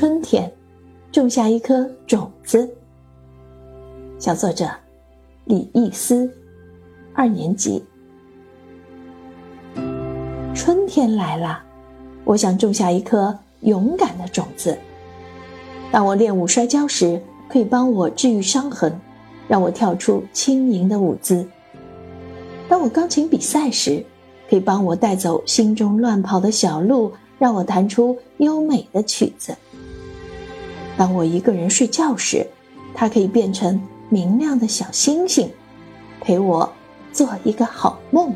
春天，种下一颗种子。小作者李易思，二年级。春天来了，我想种下一颗勇敢的种子。当我练舞摔跤时，可以帮我治愈伤痕，让我跳出轻盈的舞姿；当我钢琴比赛时，可以帮我带走心中乱跑的小鹿。让我弹出优美的曲子。当我一个人睡觉时，它可以变成明亮的小星星，陪我做一个好梦。